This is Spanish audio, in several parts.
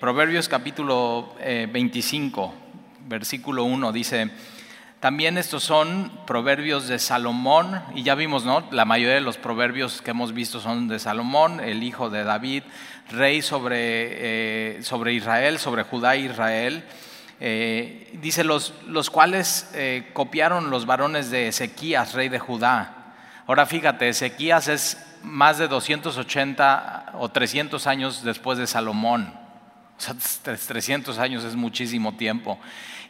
Proverbios capítulo 25, versículo 1 dice, también estos son proverbios de Salomón, y ya vimos, ¿no? La mayoría de los proverbios que hemos visto son de Salomón, el hijo de David, rey sobre, eh, sobre Israel, sobre Judá e Israel. Eh, dice, los, los cuales eh, copiaron los varones de Ezequías, rey de Judá. Ahora fíjate, Ezequías es más de 280 o 300 años después de Salomón. O sea, 300 años es muchísimo tiempo.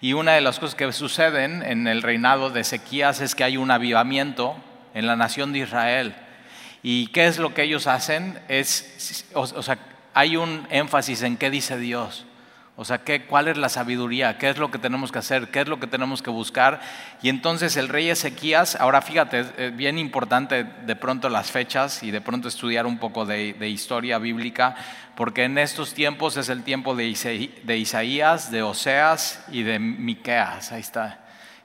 Y una de las cosas que suceden en el reinado de Ezequías es que hay un avivamiento en la nación de Israel. ¿Y qué es lo que ellos hacen? Es, o, sea, hay un énfasis en qué dice Dios. O sea, ¿qué, ¿cuál es la sabiduría? ¿Qué es lo que tenemos que hacer? ¿Qué es lo que tenemos que buscar? Y entonces el rey Ezequías, ahora fíjate, es bien importante de pronto las fechas y de pronto estudiar un poco de, de historia bíblica, porque en estos tiempos es el tiempo de, Isaías, de Oseas y de Miqueas, ahí está.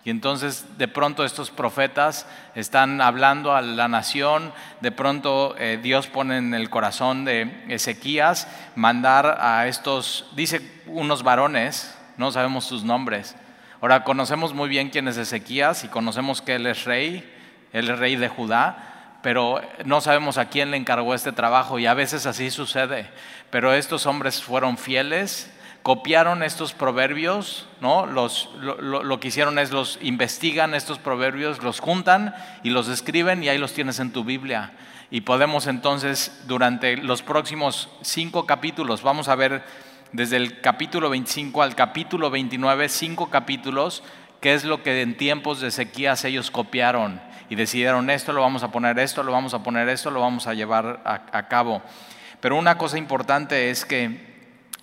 Y entonces de pronto estos profetas están hablando a la nación, de pronto eh, Dios pone en el corazón de Ezequías mandar a estos, dice unos varones, no sabemos sus nombres. Ahora conocemos muy bien quién es Ezequías y conocemos que él es rey, él es rey de Judá, pero no sabemos a quién le encargó este trabajo y a veces así sucede. Pero estos hombres fueron fieles, copiaron estos proverbios, ¿no? Los, lo, que hicieron es los investigan estos proverbios, los juntan y los escriben y ahí los tienes en tu Biblia. Y podemos entonces, durante los próximos cinco capítulos, vamos a ver desde el capítulo 25 al capítulo 29, cinco capítulos, qué es lo que en tiempos de sequías ellos copiaron y decidieron esto, lo vamos a poner esto, lo vamos a poner esto, lo vamos a llevar a, cabo. Pero una cosa importante es que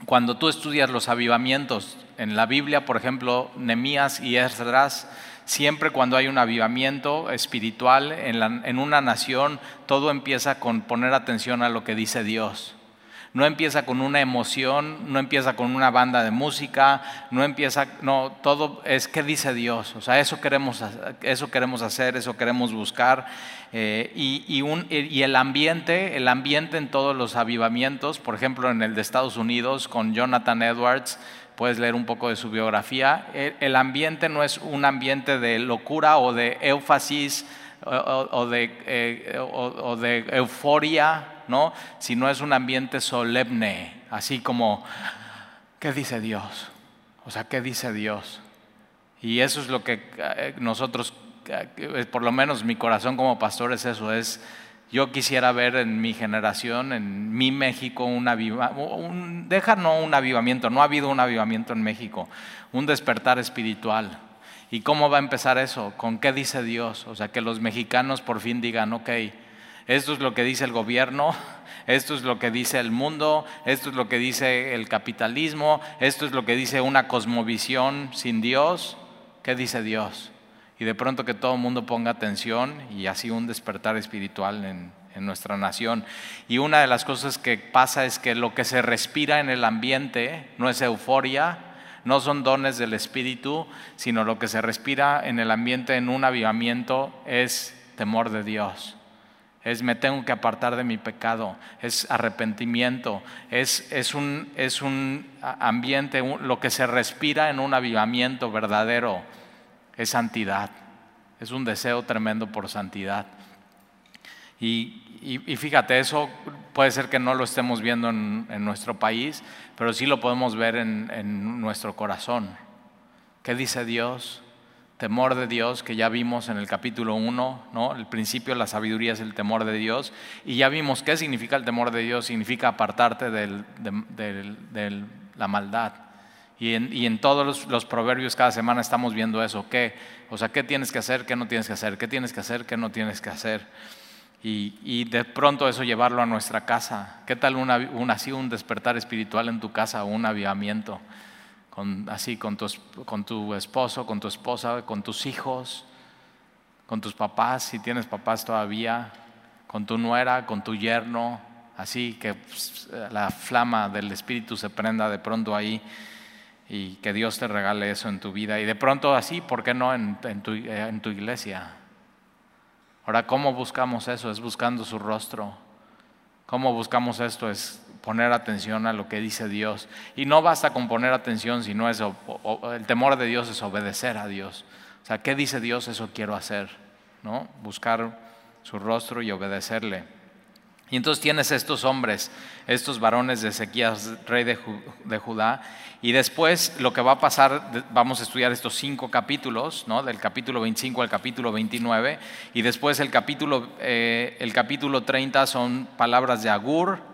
cuando tú estudias los avivamientos en la Biblia, por ejemplo, Nemías y Esdras, siempre cuando hay un avivamiento espiritual en, en una nación, todo empieza con poner atención a lo que dice Dios no empieza con una emoción, no empieza con una banda de música, no empieza, no, todo es qué dice Dios, o sea, eso queremos, eso queremos hacer, eso queremos buscar. Eh, y, un, y, el ambiente, el ambiente en todos los avivamientos, por ejemplo en el de Estados Unidos con Jonathan Edwards, puedes leer un poco de su biografía, el, ambiente no es un ambiente de locura o de énfasis o, de, eh, o de euforia, ¿no? no es un ambiente solemne, así como, ¿qué dice Dios? O sea, ¿qué dice Dios? Y eso es lo que eh, nosotros, eh, por lo menos mi corazón como pastor es eso, es yo quisiera ver en mi generación, en mi México, un deja no un avivamiento, no ha habido un avivamiento en México, un despertar espiritual. ¿Y cómo va a empezar eso? ¿Con qué dice Dios? O sea, que los mexicanos por fin digan, ok, esto es lo que dice el gobierno, esto es lo que dice el mundo, esto es lo que dice el capitalismo, esto es lo que dice una cosmovisión sin Dios. ¿Qué dice Dios? Y de pronto que todo el mundo ponga atención y así un despertar espiritual en, nuestra nación. Y una de las cosas que pasa es que lo que se respira en el ambiente no es euforia, no son dones del Espíritu, sino lo que se respira en el ambiente en un avivamiento es temor de Dios es me tengo que apartar de mi pecado, es arrepentimiento, es, es, un, es un, ambiente, lo que se respira en un avivamiento verdadero, es santidad, es un deseo tremendo por santidad. Y, fíjate, eso puede ser que no lo estemos viendo en, nuestro país, pero sí lo podemos ver en, en nuestro corazón. ¿Qué dice Dios? Temor de Dios, que ya vimos en el capítulo 1, ¿no? el principio la sabiduría es el temor de Dios, y ya vimos qué significa el temor de Dios, significa apartarte de, la maldad. Y en, todos los, proverbios cada semana estamos viendo eso, ¿qué? O sea, ¿qué tienes que hacer, qué no tienes que hacer, qué tienes que hacer, qué no tienes que hacer? Y, de pronto eso llevarlo a nuestra casa. ¿Qué tal una, así un despertar espiritual en tu casa un avivamiento? Con, así con tu, con tu esposo, con tu esposa, con tus hijos, con tus papás, si tienes papás todavía, con tu nuera, con tu yerno, así que pues, la flama del Espíritu se prenda de pronto ahí y que Dios te regale eso en tu vida. Y de pronto así, ¿por qué no en, en, tu, en tu iglesia? Ahora, ¿cómo buscamos eso? Es buscando su rostro. ¿Cómo buscamos esto? Es poner atención a lo que dice Dios. Y no basta con poner atención, sino eso, el temor de Dios es obedecer a Dios. O sea, ¿qué dice Dios? Eso quiero hacer, ¿no? Buscar su rostro y obedecerle. Y entonces tienes estos hombres, estos varones de Ezequías, rey de, Judá, y después lo que va a pasar, vamos a estudiar estos cinco capítulos, ¿no? del capítulo 25 al capítulo 29, y después el capítulo, eh, el capítulo 30 son palabras de Agur,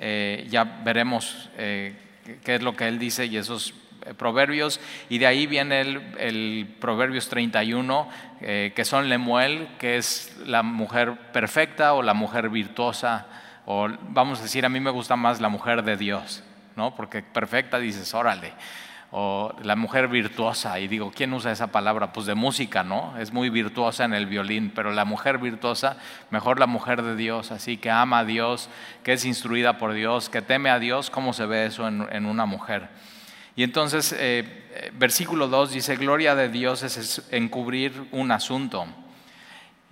eh, ya veremos eh, qué es lo que él dice y esos proverbios, y de ahí viene el, Proverbios 31, eh, que son Lemuel, que es la mujer perfecta o la mujer virtuosa, o vamos a decir, a mí me gusta más la mujer de Dios, ¿no? Porque perfecta dices, órale, o la mujer virtuosa, y digo, ¿quién usa esa palabra? Pues de música, ¿no? Es muy virtuosa en el violín, pero la mujer virtuosa, mejor la mujer de Dios, así que ama a Dios, que es instruida por Dios, que teme a Dios, ¿cómo se ve eso en una mujer? Y entonces, eh, versículo 2 dice, gloria de Dios es encubrir un asunto.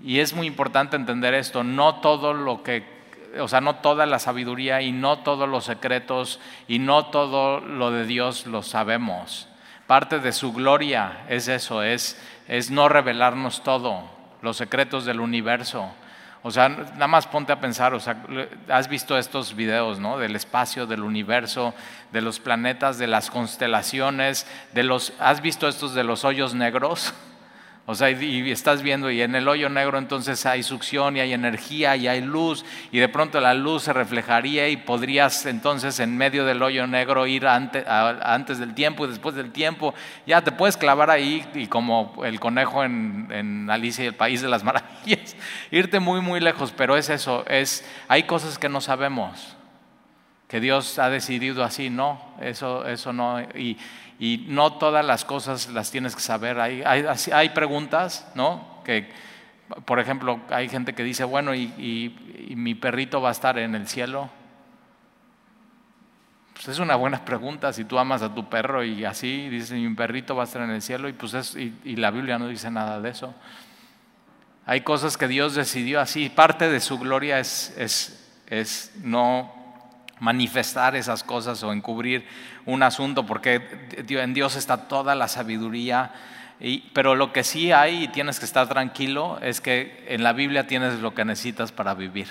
Y es muy importante entender esto, no todo lo que, o sea, no toda la sabiduría y no todos los secretos y no todo lo de Dios lo sabemos. Parte de su gloria es eso, es, es no revelarnos todo, los secretos del universo. O sea, nada más ponte a pensar, o sea, has visto estos videos, ¿no? Del espacio, del universo, de los planetas, de las constelaciones, de los, ¿has visto estos de los hoyos negros? O sea, y estás viendo, y en el hoyo negro entonces hay succión y hay energía y hay luz, y de pronto la luz se reflejaría y podrías entonces en medio del hoyo negro ir antes, del tiempo y después del tiempo. Ya te puedes clavar ahí y como el conejo en, Alicia y el País de las Maravillas, irte muy, muy lejos, pero es eso, es, hay cosas que no sabemos, que Dios ha decidido así, no, eso, eso no. Y, y no todas las cosas las tienes que saber. Hay, hay, preguntas, ¿no? Que, por ejemplo, hay gente que dice, bueno, y, mi perrito va a estar en el cielo? Pues es una buena pregunta si tú amas a tu perro y así dices, mi perrito va a estar en el cielo y pues es, y, la Biblia no dice nada de eso. Hay cosas que Dios decidió así. Parte de su gloria es, es, es no manifestar esas cosas o encubrir un asunto, porque en Dios está toda la sabiduría. pero lo que sí hay y tienes que estar tranquilo es que en la Biblia tienes lo que necesitas para vivir.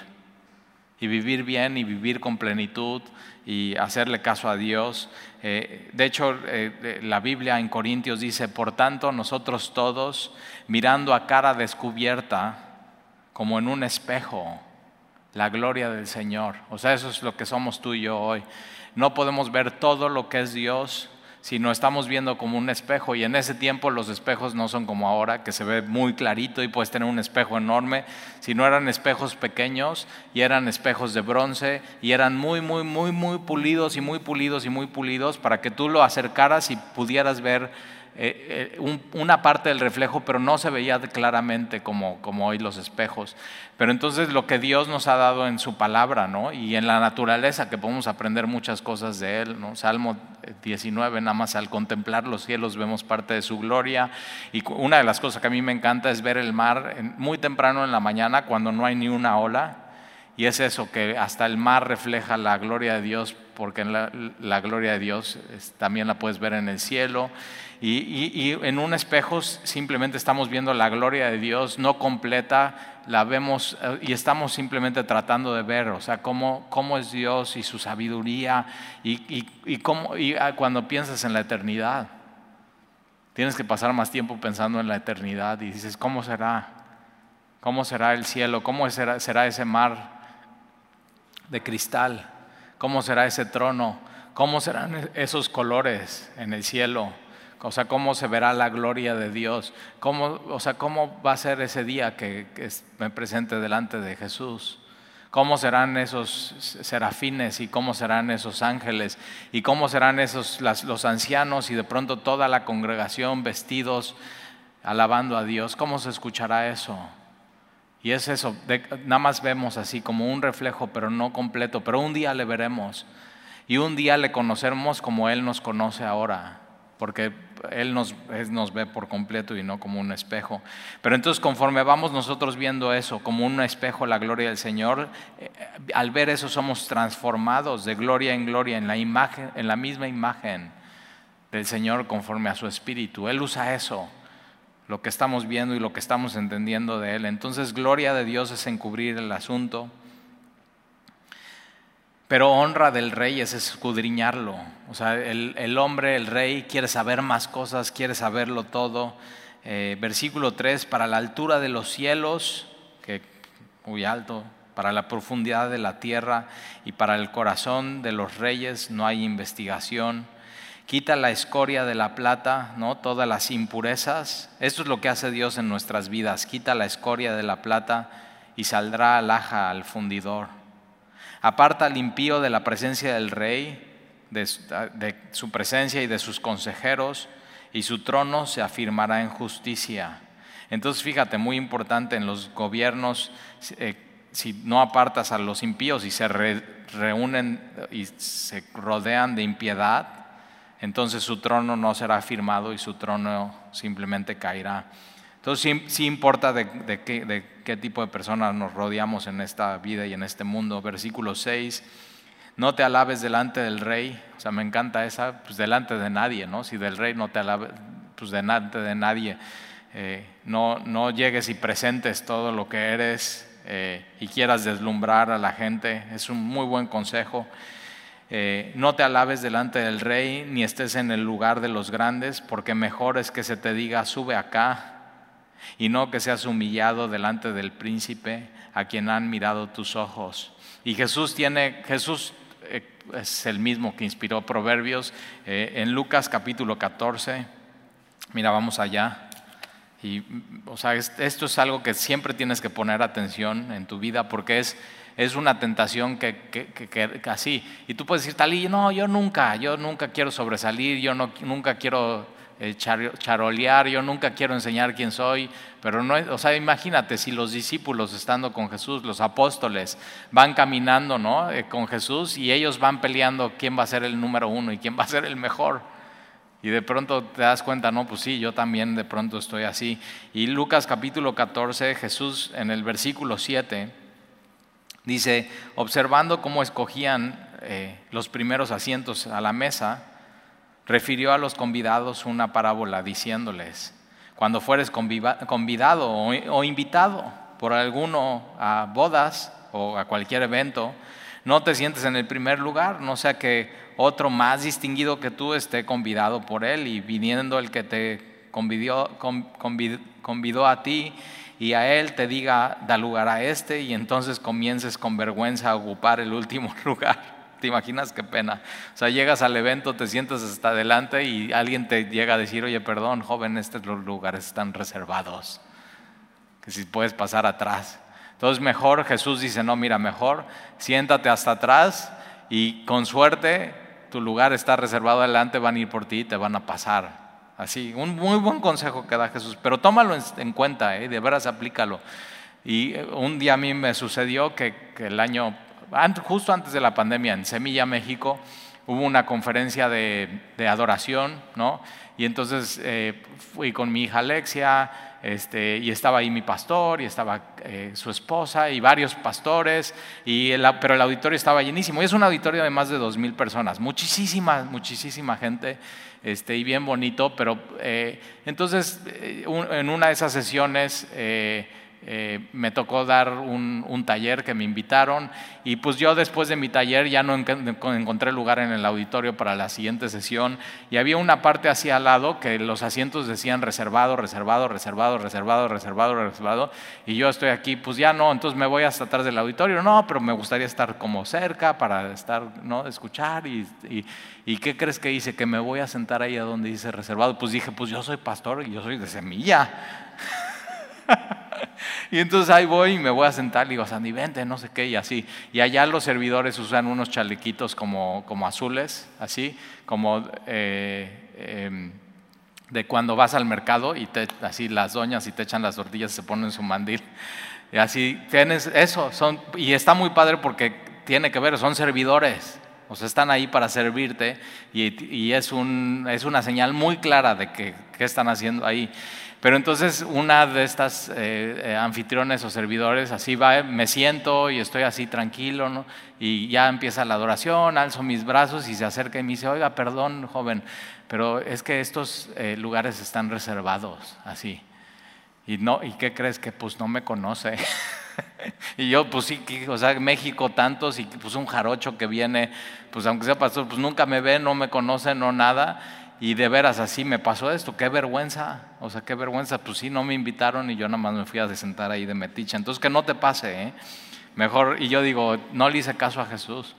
Y vivir bien y vivir con plenitud y hacerle caso a Dios. Eh, de hecho, eh, la Biblia en Corintios dice, por tanto nosotros todos, mirando a cara descubierta, como en un espejo, la gloria del Señor. O sea, eso es lo que somos tú y yo hoy. No podemos ver todo lo que es Dios si no estamos viendo como un espejo. Y en ese tiempo los espejos no son como ahora, que se ve muy clarito y puedes tener un espejo enorme, sino eran espejos pequeños y eran espejos de bronce y eran muy, muy, muy, muy pulidos y muy pulidos y muy pulidos para que tú lo acercaras y pudieras ver eh, eh, una parte del reflejo, pero no se veía claramente como, como hoy los espejos. Pero entonces lo que Dios nos ha dado en su palabra, ¿no? Y en la naturaleza, que podemos aprender muchas cosas de Él, ¿no? Salmo 19, nada más al contemplar los cielos vemos parte de su gloria. Y una de las cosas que a mí me encanta es ver el mar muy temprano en la mañana, cuando no hay ni una ola. Y es eso, que hasta el mar refleja la gloria de Dios, porque la, gloria de Dios también la puedes ver en el cielo. Y, en un espejo simplemente estamos viendo la gloria de Dios no completa, la vemos eh, y estamos simplemente tratando de ver, o sea, cómo, cómo es Dios y su sabiduría y, cómo, ah, cuando piensas en la eternidad. Tienes que pasar más tiempo pensando en la eternidad y dices, ¿cómo será? ¿Cómo será el cielo? ¿Cómo será, será ese mar de cristal? ¿Cómo será ese trono? ¿Cómo serán esos colores en el cielo? O sea, cómo se verá la gloria de Dios. Cómo, o sea, cómo va a ser ese día que, me presente delante de Jesús. Cómo serán esos serafines y cómo serán esos ángeles y cómo serán esos los ancianos y de pronto toda la congregación vestidos alabando a Dios. ¿Cómo se escuchará eso? Y es eso, nada más vemos así como un reflejo, pero no completo, pero un día le veremos y un día le conoceremos como Él nos conoce ahora. porque Él nos, nos, ve por completo y no como un espejo. Pero entonces conforme vamos nosotros viendo eso como un espejo, la gloria del Señor, eh, al ver eso somos transformados de gloria en gloria en la, imagen, en la misma imagen del Señor conforme a su espíritu. Él usa eso, lo que estamos viendo y lo que estamos entendiendo de Él. Entonces gloria de Dios es encubrir el asunto. Pero honra del rey es escudriñarlo. O sea, el, hombre, el rey, quiere saber más cosas, quiere saberlo todo. Eh, versículo 3, para la altura de los cielos, que muy alto, para la profundidad de la tierra y para el corazón de los reyes no hay investigación. Quita la escoria de la plata, ¿no? todas las impurezas. Esto es lo que hace Dios en nuestras vidas. Quita la escoria de la plata y saldrá alhaja al fundidor. Aparta al impío de la presencia del rey, de, su presencia y de sus consejeros, y su trono se afirmará en justicia. Entonces, fíjate, muy importante en los gobiernos, eh, si no apartas a los impíos y se reúnen y se rodean de impiedad, entonces su trono no será afirmado y su trono simplemente caerá. Entonces sí, importa de, qué, tipo de personas nos rodeamos en esta vida y en este mundo. Versículo 6, no te alabes delante del rey, o sea, me encanta esa, pues delante de nadie, ¿no? Si del rey no te alabes, pues delante de nadie. Eh, no, no llegues y presentes todo lo que eres eh, y quieras deslumbrar a la gente, es un muy buen consejo. Eh, no te alabes delante del rey, ni estés en el lugar de los grandes, porque mejor es que se te diga, sube acá y no que seas humillado delante del príncipe a quien han mirado tus ojos. Y Jesús tiene, Jesús eh, es el mismo que inspiró Proverbios eh, en Lucas capítulo 14. Mira, vamos allá. Y, o sea, esto es algo que siempre tienes que poner atención en tu vida porque es, es una tentación que, que, que, así. Y tú puedes decir, Talí, no, yo nunca, yo nunca quiero sobresalir, yo no, nunca quiero eh, charolear, yo nunca quiero enseñar quién soy, pero no, o sea, imagínate si los discípulos estando con Jesús, los apóstoles, van caminando ¿no? Eh, con Jesús y ellos van peleando quién va a ser el número uno y quién va a ser el mejor. Y de pronto te das cuenta, no, pues sí, yo también de pronto estoy así. Y Lucas capítulo 14, Jesús en el versículo 7 dice, observando cómo escogían eh, los primeros asientos a la mesa, refirió a los convidados una parábola diciéndoles, cuando fueres convidado o invitado por alguno a bodas o a cualquier evento, no te sientes en el primer lugar, no sea que otro más distinguido que tú esté convidado por él y viniendo el que te convidó, convidó a ti y a él te diga, da lugar a este y entonces comiences con vergüenza a ocupar el último lugar. ¿Te imaginas qué pena? O sea, llegas al evento, te sientas hasta adelante y alguien te llega a decir, oye, perdón, joven, estos lugares están reservados, que si puedes pasar atrás. Entonces mejor Jesús dice, no, mira, mejor siéntate hasta atrás y con suerte tu lugar está reservado adelante, van a ir por ti y te van a pasar. Así, un muy buen consejo que da Jesús, pero tómalo en, cuenta, ¿eh? de veras aplícalo. Y eh, un día a mí me sucedió que, el año justo antes de la pandemia en Semilla, México, hubo una conferencia de, adoración, ¿no? Y entonces eh, fui con mi hija Alexia, este, y estaba ahí mi pastor, y estaba eh, su esposa, y varios pastores, y pero el auditorio estaba llenísimo. Y es un auditorio de más de dos mil personas, muchísima, muchísima gente, este, y bien bonito, pero eh, entonces en una de esas sesiones eh, me tocó dar un, taller que me invitaron y pues yo después de mi taller ya no encontré lugar en el auditorio para la siguiente sesión y había una parte hacia al lado que los asientos decían reservado, reservado, reservado, reservado, reservado, reservado y yo estoy aquí, pues ya no, entonces me voy hasta atrás del auditorio, no, pero me gustaría estar como cerca para estar, ¿no? Escuchar y, y, y ¿qué crees que hice? Que me voy a sentar ahí a donde dice reservado, pues dije, pues yo soy pastor y yo soy de semilla. y entonces ahí voy y me voy a sentar y digo, Sandy, vente, no sé qué, y así. Y allá los servidores usan unos chalequitos como, como azules, así, como eh, em, de cuando vas al mercado y te, así las doñas y te echan las tortillas y se ponen su mandil. Y así tienes eso, son, y está muy padre porque tiene que ver, son servidores. O sea, están ahí para servirte y, es, un, es una señal muy clara de que, qué están haciendo ahí. Pero entonces una de estas eh, eh, anfitriones o servidores así va, me siento y estoy así tranquilo, ¿no? y ya empieza la adoración, alzo mis brazos y se acerca y me dice, oiga, perdón, joven, pero es que estos eh, lugares están reservados, así. Y, no, ¿Y qué crees? Que pues no me conoce. y yo, pues sí, o sea, México tantos y pues un jarocho que viene, pues aunque sea pastor, pues nunca me ve, no me conoce, no nada. Y de veras así me pasó esto, qué vergüenza, o sea, qué vergüenza, pues sí, no me invitaron y yo nada más me fui a sentar ahí de meticha. Entonces que no te pase, ¿eh? Mejor, y yo digo, no le hice caso a Jesús.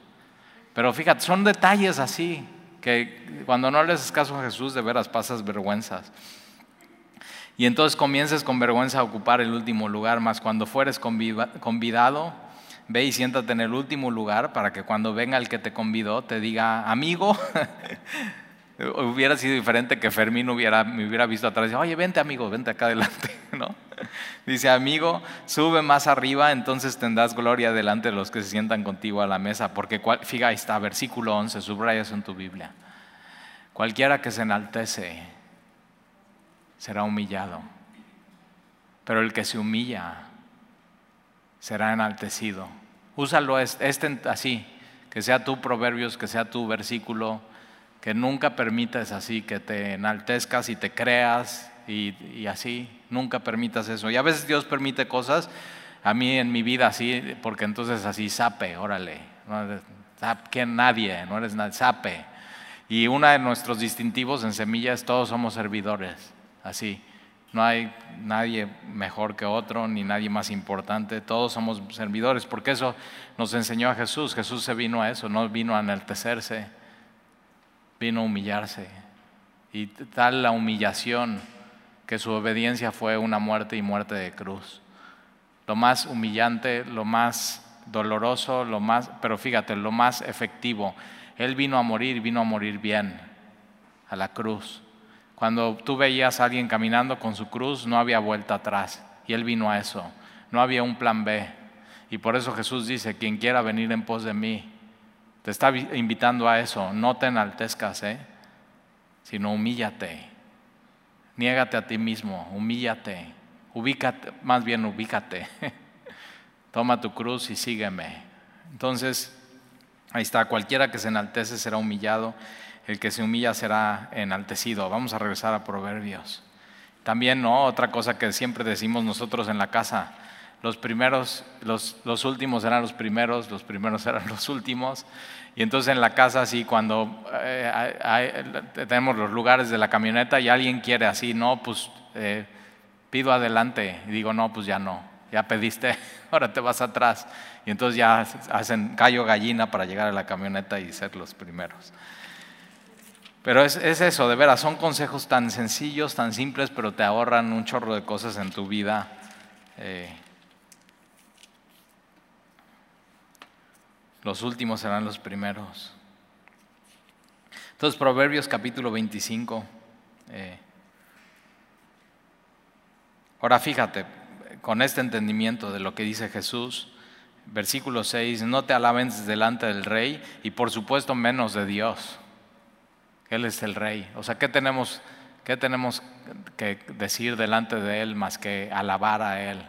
Pero fíjate, son detalles así, que cuando no le haces caso a Jesús, de veras pasas vergüenzas. Y entonces comiences con vergüenza a ocupar el último lugar, más cuando fueres convidado, ve y siéntate en el último lugar para que cuando venga el que te convidó te diga, amigo, hubiera sido diferente que Fermín hubiera, me hubiera visto atrás y oye, vente amigo, vente acá adelante, ¿no? Dice, amigo, sube más arriba, entonces tendrás gloria delante de los que se sientan contigo a la mesa, porque, fíjate, está, versículo 11, subrayas en tu Biblia. Cualquiera que se enaltece, será humillado. Pero el que se humilla será enaltecido. Úsalo este, así, que sea tu proverbios, que sea tu versículo, que nunca permitas así, que te enaltezcas y te creas y, así, nunca permitas eso. Y a veces Dios permite cosas a mí en mi vida así, porque entonces así, sape, órale, no, que nadie, no eres nadie, sape. Y uno de nuestros distintivos en semillas, todos somos servidores así. No hay nadie mejor que otro, ni nadie más importante. Todos somos servidores, porque eso nos enseñó a Jesús. Jesús se vino a eso, no vino a enaltecerse, vino a humillarse. Y tal la humillación que su obediencia fue una muerte y muerte de cruz. Lo más humillante, lo más doloroso, lo más, pero fíjate, lo más efectivo. Él vino a morir, vino a morir bien, a la cruz. Cuando tú veías a alguien caminando con su cruz, no había vuelta atrás. Y Él vino a eso. No había un plan B. Y por eso Jesús dice, quien quiera venir en pos de mí, te está invitando a eso. No te enaltezcas, ¿eh? sino humíllate. Niégate a ti mismo, humíllate. Ubícate, más bien ubícate. Toma tu cruz y sígueme. Entonces, ahí está, cualquiera que se enaltece será humillado el que se humilla será enaltecido. Vamos a regresar a Proverbios. También, ¿no? Otra cosa que siempre decimos nosotros en la casa, los primeros, los, los últimos eran los primeros, los primeros eran los últimos. Y entonces en la casa, así, cuando eh, tenemos los lugares de la camioneta y alguien quiere así, no, pues eh, pido adelante. Y digo, no, pues ya no, ya pediste, ahora te vas atrás. Y entonces ya hacen callo gallina para llegar a la camioneta y ser los primeros. Pero es, eso, de veras, son consejos tan sencillos, tan simples, pero te ahorran un chorro de cosas en tu vida. Eh, los últimos serán los primeros. Entonces, Proverbios capítulo 25. Eh, ahora fíjate, con este entendimiento de lo que dice Jesús, versículo 6, no te alaben delante del rey y por supuesto menos de Dios. Él es el rey. O sea, ¿qué tenemos, qué tenemos que decir delante de Él más que alabar a Él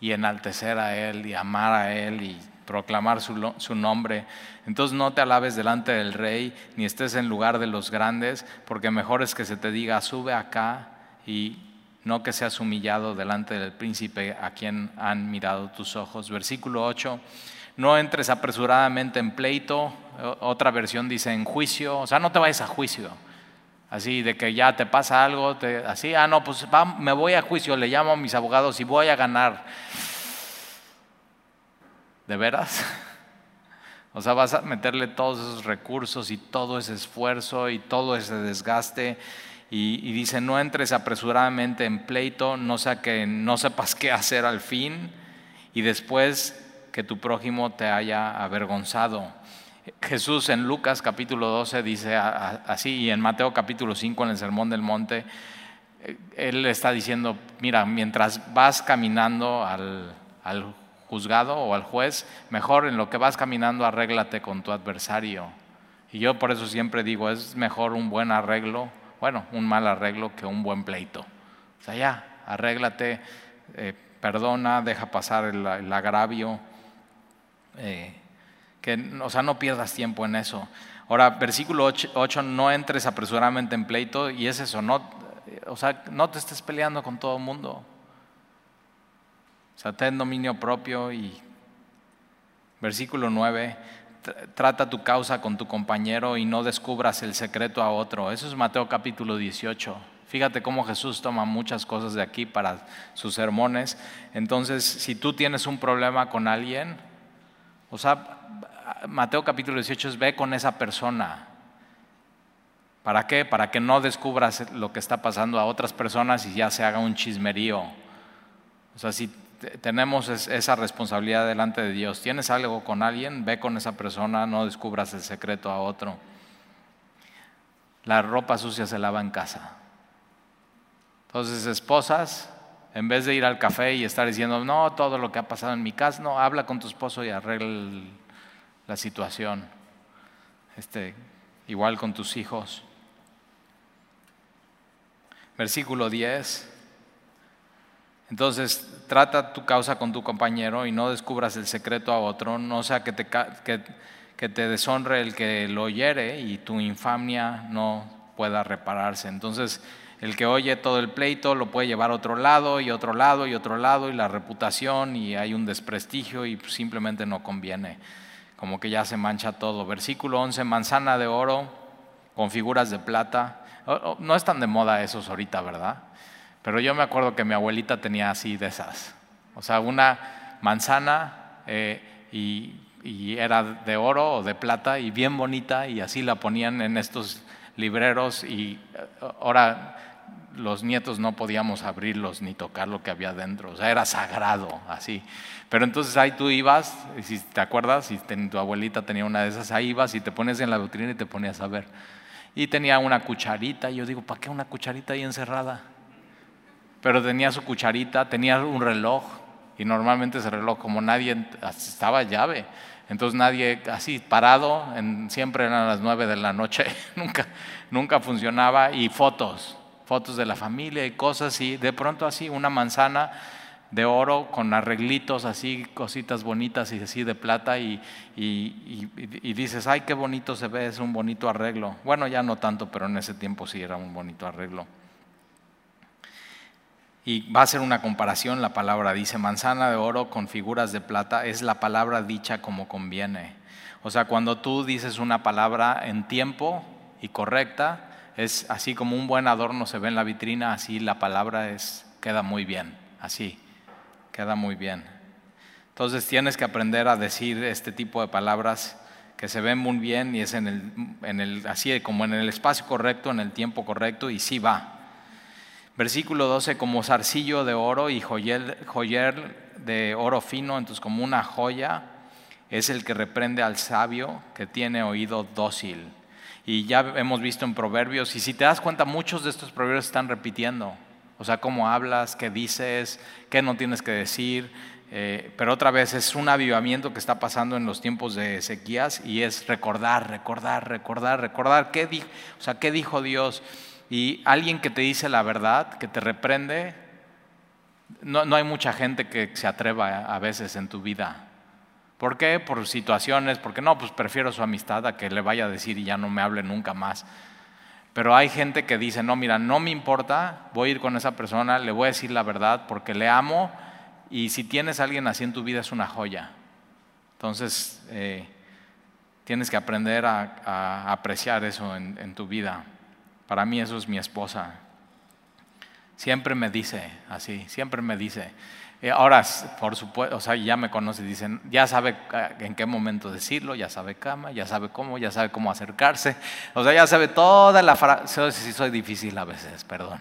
y enaltecer a Él y amar a Él y proclamar su, nombre. Entonces no te alabes delante del rey, ni estés en lugar de los grandes, porque mejor es que se te diga, sube acá, y no que seas humillado delante del príncipe a quien han mirado tus ojos. Versículo 8, no entres apresuradamente en pleito, otra versión dice en juicio, o sea, no te vayas a juicio. Así de que ya te pasa algo, así, ah, no, pues me voy a juicio, le llamo a mis abogados y voy a ganar. ¿De veras? O sea, vas a meterle todos esos recursos y todo ese esfuerzo y todo ese desgaste. Y, dice, no entres apresuradamente en pleito, no sea que no sepas qué hacer al fin y después que tu prójimo te haya avergonzado. Jesús en Lucas capítulo 12 dice así y en Mateo capítulo 5 en el Sermón del Monte, eh, él está diciendo, mira, mientras vas caminando al, juzgado o al juez, mejor en lo que vas caminando arréglate con tu adversario Y yo por eso siempre digo, es mejor un buen arreglo, bueno, un mal arreglo que un buen pleito. O sea, ya, arréglate, eh, perdona, deja pasar el, agravio, eh, que, o sea, no pierdas tiempo en eso. Ahora, versículo 8, no entres apresuradamente en pleito y es eso, no, o sea, no te estés peleando con todo el mundo. Sea, ten dominio propio y versículo 9, trata tu causa con tu compañero y no descubras el secreto a otro. Eso es Mateo capítulo 18. Fíjate cómo Jesús toma muchas cosas de aquí para sus sermones. Entonces, si tú tienes un problema con alguien, o sea, Mateo capítulo 18 es ve con esa persona. ¿Para qué? Para que no descubras lo que está pasando a otras personas y ya se haga un chismerío. O sea, si tenemos esa responsabilidad delante de Dios. Tienes algo con alguien, ve con esa persona, no descubras el secreto a otro. La ropa sucia se lava en casa. Entonces, esposas, en vez de ir al café y estar diciendo, no, todo lo que ha pasado en mi casa, no, habla con tu esposo y arregla la situación. Este, igual con tus hijos. Versículo 10. Entonces, trata tu causa con tu compañero y no descubras el secreto a otro, no sea que te, que, te deshonre el que lo oyere y tu infamia no pueda repararse. Entonces, el que oye todo el pleito lo puede llevar a otro lado y otro lado y otro lado y la reputación y hay un desprestigio y simplemente no conviene, como que ya se mancha todo. Versículo 11, manzana de oro con figuras de plata. No están de moda esos ahorita, ¿verdad? Pero yo me acuerdo que mi abuelita tenía así de esas. O sea, una manzana eh, y, era de oro o de plata y bien bonita y así la ponían en estos libreros y eh, ahora los nietos no podíamos abrirlos ni tocar lo que había dentro, o sea, era sagrado, así. Pero entonces ahí tú ibas, si te acuerdas, si tu abuelita tenía una de esas, ahí ibas y te pones en la vitrina y te ponías a ver. Y tenía una cucharita, y yo digo, ¿para qué una cucharita ahí encerrada? Pero tenía su cucharita, tenía un reloj, y normalmente ese reloj, como nadie, estaba llave, entonces nadie así parado, siempre eran las nueve de la noche, nunca, nunca funcionaba, y fotos, fotos de la familia y cosas, y de pronto así una manzana de oro con arreglitos así, cositas bonitas y así de plata y, y, y, dices, ay, qué bonito se ve, es un bonito arreglo. Bueno, ya no tanto, pero en ese tiempo sí era un bonito arreglo. Y va a ser una comparación, la palabra dice, manzana de oro con figuras de plata, es la palabra dicha como conviene. O sea, cuando tú dices una palabra en tiempo y correcta, es así como un buen adorno se ve en la vitrina, así la palabra es, queda muy bien, así, queda muy bien. Entonces tienes que aprender a decir este tipo de palabras que se ven muy bien y es en el, en el, así como en el espacio correcto, en el tiempo correcto y sí va. Versículo 12, como zarcillo de oro y joyer, de oro fino, entonces como una joya, es el que reprende al sabio que tiene oído dócil. Y ya hemos visto en proverbios, y si te das cuenta, muchos de estos proverbios están repitiendo. O sea, cómo hablas, qué dices, qué no tienes que decir. Eh, pero otra vez es un avivamiento que está pasando en los tiempos de sequías y es recordar, recordar, recordar, recordar qué, o sea, qué dijo Dios. Y alguien que te dice la verdad, que te reprende, no, hay mucha gente que se atreva a veces en tu vida. ¿Por qué? Por situaciones, porque no, pues prefiero su amistad a que le vaya a decir y ya no me hable nunca más. Pero hay gente que dice, no, mira, no me importa, voy a ir con esa persona, le voy a decir la verdad porque le amo y si tienes a alguien así en tu vida es una joya. Entonces, eh, tienes que aprender a, apreciar eso en tu vida. Para mí eso es mi esposa. Siempre me dice así, siempre me dice. Eh, ahora, por supuesto, o sea, ya me conoce, dicen, ya sabe en qué momento decirlo, ya sabe cama, ya sabe cómo, ya sabe cómo acercarse. O sea, ya sabe toda la faramaya. Sí, soy difícil a veces, perdón.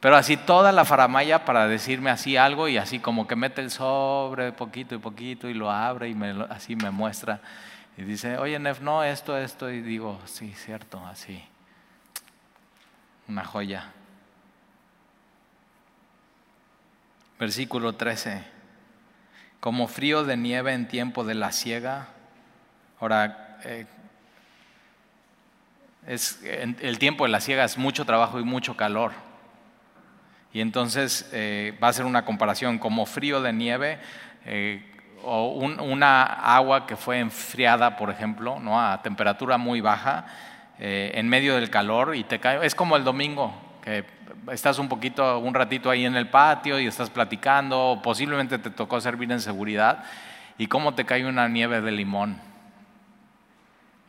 Pero así toda la faramaya para decirme así algo y así como que mete el sobre poquito y poquito y lo abre y me, así me muestra. Y dice, oye, Nef, no, esto, esto. Y digo, sí, cierto, así una joya. Versículo 13. Como frío de nieve en tiempo de la siega. Ahora, eh, es, el tiempo de la siega es mucho trabajo y mucho calor. Y entonces eh, va a ser una comparación como frío de nieve eh, o una agua que fue enfriada, por ejemplo, ¿no? a temperatura muy baja, eh, en medio del calor y te cae. Es como el domingo, que estás un poquito, un ratito ahí en el patio y estás platicando, posiblemente te tocó servir en seguridad, y cómo te cae una nieve de limón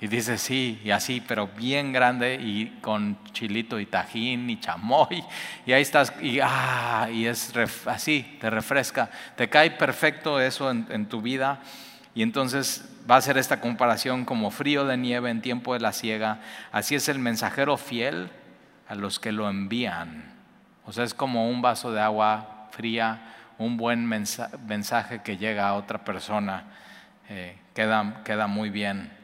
y dice sí, y así, pero bien grande y con chilito y tajín y chamoy. Y ahí estás, y, ah, y es así, te refresca. Te cae perfecto eso en, en tu vida. Y entonces va a ser esta comparación como frío de nieve en tiempo de la siega. Así es el mensajero fiel a los que lo envían. O sea, es como un vaso de agua fría, un buen mensaje que llega a otra persona. Eh, queda, queda muy bien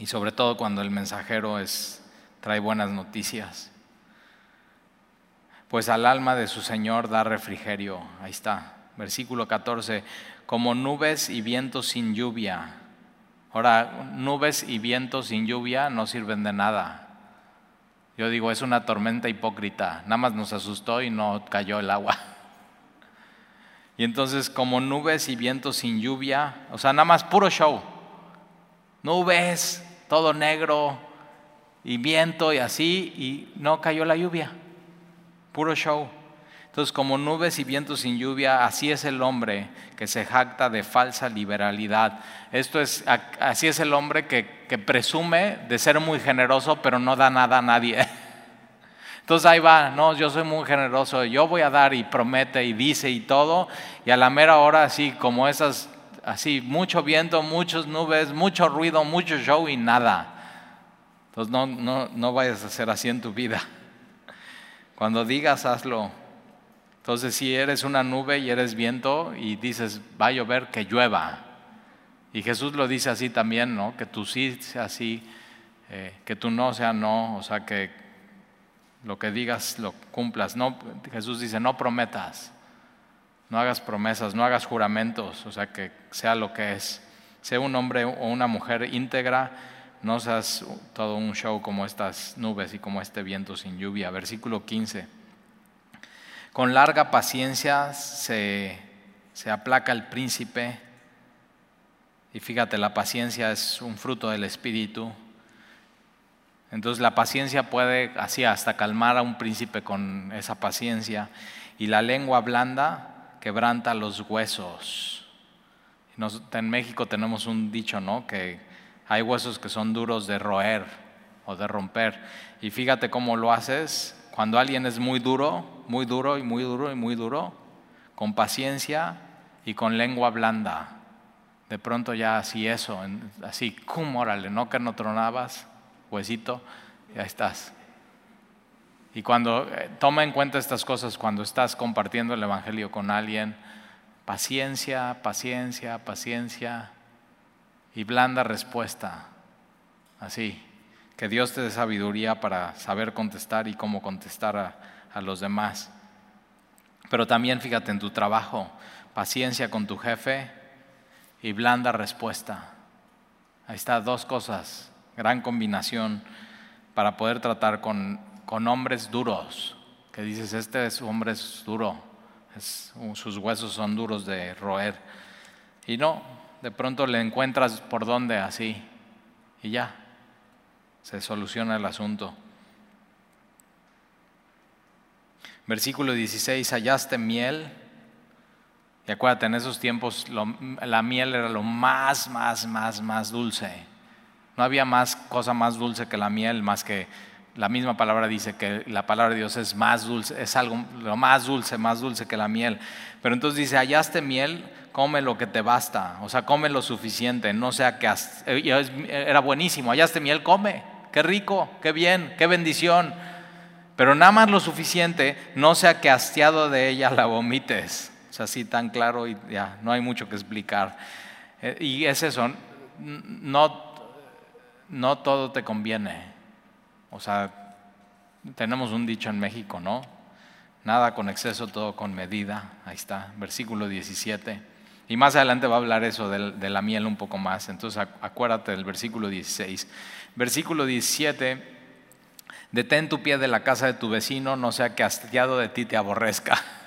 y sobre todo cuando el mensajero es, trae buenas noticias. Pues al alma de su Señor da refrigerio. Ahí está, versículo 14, como nubes y vientos sin lluvia. Ahora, nubes y vientos sin lluvia no sirven de nada. Yo digo, es una tormenta hipócrita. Nada más nos asustó y no cayó el agua. Y entonces, como nubes y vientos sin lluvia, o sea, nada más puro show. Nubes, todo negro y viento y así, y no cayó la lluvia. Puro show. Entonces, como nubes y vientos sin lluvia, así es el hombre que se jacta de falsa liberalidad. Esto es, así es el hombre que, que presume de ser muy generoso, pero no da nada a nadie. Entonces ahí va, no, yo soy muy generoso, yo voy a dar y promete y dice y todo, y a la mera hora, así como esas así, mucho viento, muchas nubes, mucho ruido, mucho show y nada. Entonces no, no, no vayas a hacer así en tu vida. Cuando digas, hazlo. Entonces si eres una nube y eres viento y dices, va a llover, que llueva. Y Jesús lo dice así también, ¿no? Que tú sí sea sí, eh, que tú no sea no, o sea que lo que digas lo cumplas. No, Jesús dice, no prometas. No hagas promesas, no hagas juramentos, o sea, que sea lo que es. Sea un hombre o una mujer íntegra, no seas todo un show como estas nubes y como este viento sin lluvia. Versículo 15. Con larga paciencia se, se aplaca el príncipe. Y fíjate, la paciencia es un fruto del Espíritu. Entonces la paciencia puede así hasta calmar a un príncipe con esa paciencia. Y la lengua blanda quebranta los huesos. en México tenemos un dicho, ¿no? Que hay huesos que son duros de roer o de romper. Y fíjate cómo lo haces cuando alguien es muy duro, muy duro y muy duro y muy duro, con paciencia y con lengua blanda. De pronto ya así eso, así, cum, órale, no que no tronabas, huesito, ya estás. Y cuando eh, toma en cuenta estas cosas, cuando estás compartiendo el Evangelio con alguien, paciencia, paciencia, paciencia y blanda respuesta. Así, que Dios te dé sabiduría para saber contestar y cómo contestar a, a los demás. Pero también fíjate en tu trabajo, paciencia con tu jefe y blanda respuesta. Ahí está, dos cosas, gran combinación para poder tratar con con hombres duros, que dices, este es hombre es duro, sus huesos son duros de roer. Y no, de pronto le encuentras por dónde así, y ya, se soluciona el asunto. Versículo 16, hallaste miel. Y acuérdate, en esos tiempos la miel era lo más, más, más, más dulce. No había más cosa más dulce que la miel, más que la misma palabra dice que la palabra de Dios es más dulce, es algo lo más dulce, más dulce que la miel. Pero entonces dice, hallaste miel, come lo que te basta, o sea, come lo suficiente, no sea que eh, era buenísimo, hallaste miel, come, qué rico, qué bien, qué bendición. Pero nada más lo suficiente, no sea que hastiado de ella la vomites. O sea, así tan claro y ya, no hay mucho que explicar. Eh, y es eso, no todo te conviene. O sea, tenemos un dicho en México, ¿no? Nada con exceso, todo con medida. Ahí está, versículo 17. Y más adelante va a hablar eso de, la miel un poco más. Entonces acuérdate del versículo 16. Versículo 17 Detén tu pie de la casa de tu vecino, no sea que hastiado de ti te aborrezca.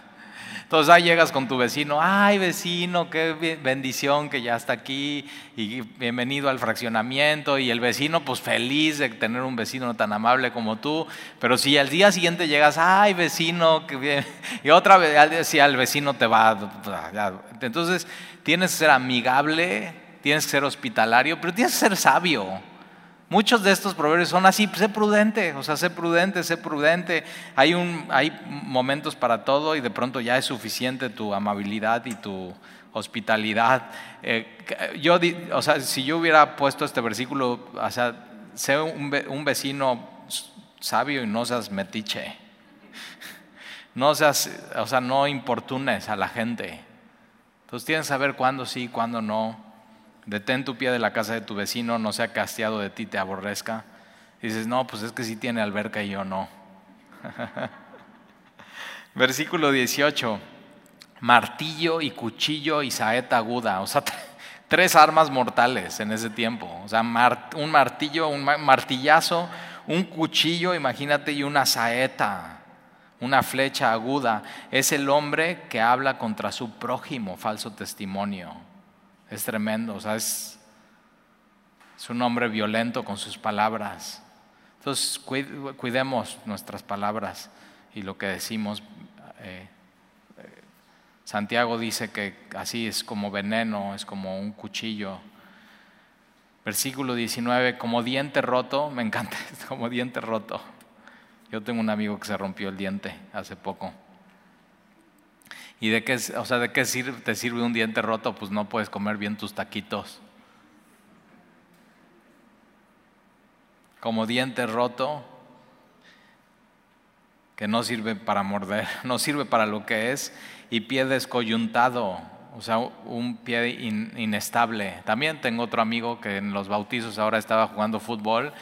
Entonces ahí llegas con tu vecino, ay vecino, qué bendición que ya está aquí y bienvenido al fraccionamiento y el vecino pues feliz de tener un vecino tan amable como tú, pero si al día siguiente llegas, ay vecino, qué bien, y otra vez si al vecino te va, entonces tienes que ser amigable, tienes que ser hospitalario, pero tienes que ser sabio. Muchos de estos proverbios son así, sé prudente, o sea, sé prudente, sé prudente. Hay, un, hay momentos para todo y de pronto ya es suficiente tu amabilidad y tu hospitalidad. Eh, yo, o sea, si yo hubiera puesto este versículo, o sea, sé un, vecino sabio y no seas metiche. No seas, o sea, no importunes a la gente. Entonces tienes que saber cuándo sí, cuándo no. Detén tu pie de la casa de tu vecino, no sea castiado de ti, te aborrezca. Dices, no, pues es que sí tiene alberca y yo no. Versículo 18. Martillo y cuchillo y saeta aguda. O sea, tres armas mortales en ese tiempo. O sea, un martillo, un martillazo, un cuchillo, imagínate, y una saeta, una flecha aguda. Es el hombre que habla contra su prójimo, falso testimonio. Es tremendo, o sea, es, un hombre violento con sus palabras. Entonces, cuidemos nuestras palabras y lo que decimos. Eh, eh, Santiago dice que así es como veneno, es como un cuchillo. Versículo 19, como diente roto, me encanta, como diente roto. Yo tengo un amigo que se rompió el diente hace poco. ¿Y de qué, o sea, de qué te sirve un diente roto? Pues no puedes comer bien tus taquitos. Como diente roto, que no sirve para morder, no sirve para lo que es, y pie descoyuntado, o sea, un pie inestable. También tengo otro amigo que en los bautizos ahora estaba jugando fútbol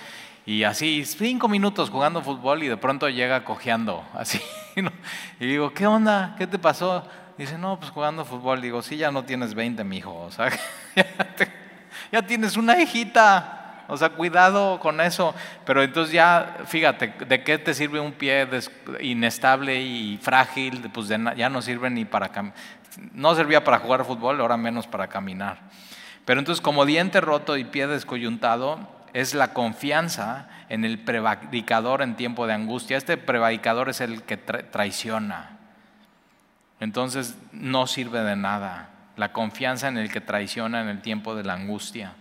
y así cinco minutos jugando fútbol y de pronto llega cojeando, así. Y digo, ¿qué onda? ¿Qué te pasó? Dice, no, pues jugando fútbol. Digo, sí, ya no tienes 20, mijo. O sea, ya, tienes una hijita. O sea, cuidado con eso. Pero entonces ya, fíjate, ¿de qué te sirve un pie inestable y frágil? Pues ya no sirve ni para No servía para jugar fútbol, ahora menos para caminar. Pero entonces, como diente roto y pie descoyuntado, es la confianza en el prevaricador en tiempo de angustia. Este prevaricador es el que traiciona. Entonces no sirve de nada la confianza en el que traiciona en el tiempo de la angustia.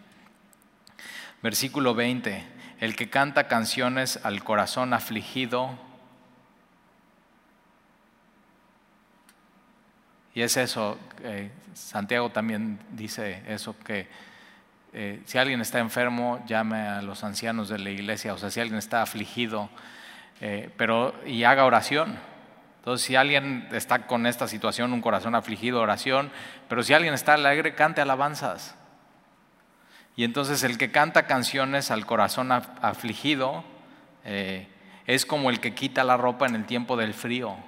Versículo 20, el que canta canciones al corazón afligido. Y es eso, eh, Santiago también dice eso, que eh, si alguien está enfermo, llame a los ancianos de la iglesia, o sea, si alguien está afligido, eh, pero y haga oración. Entonces, si alguien está con esta situación, un corazón afligido, oración, pero si alguien está alegre, cante alabanzas. Y entonces el que canta canciones al corazón afligido eh, es como el que quita la ropa en el tiempo del frío. O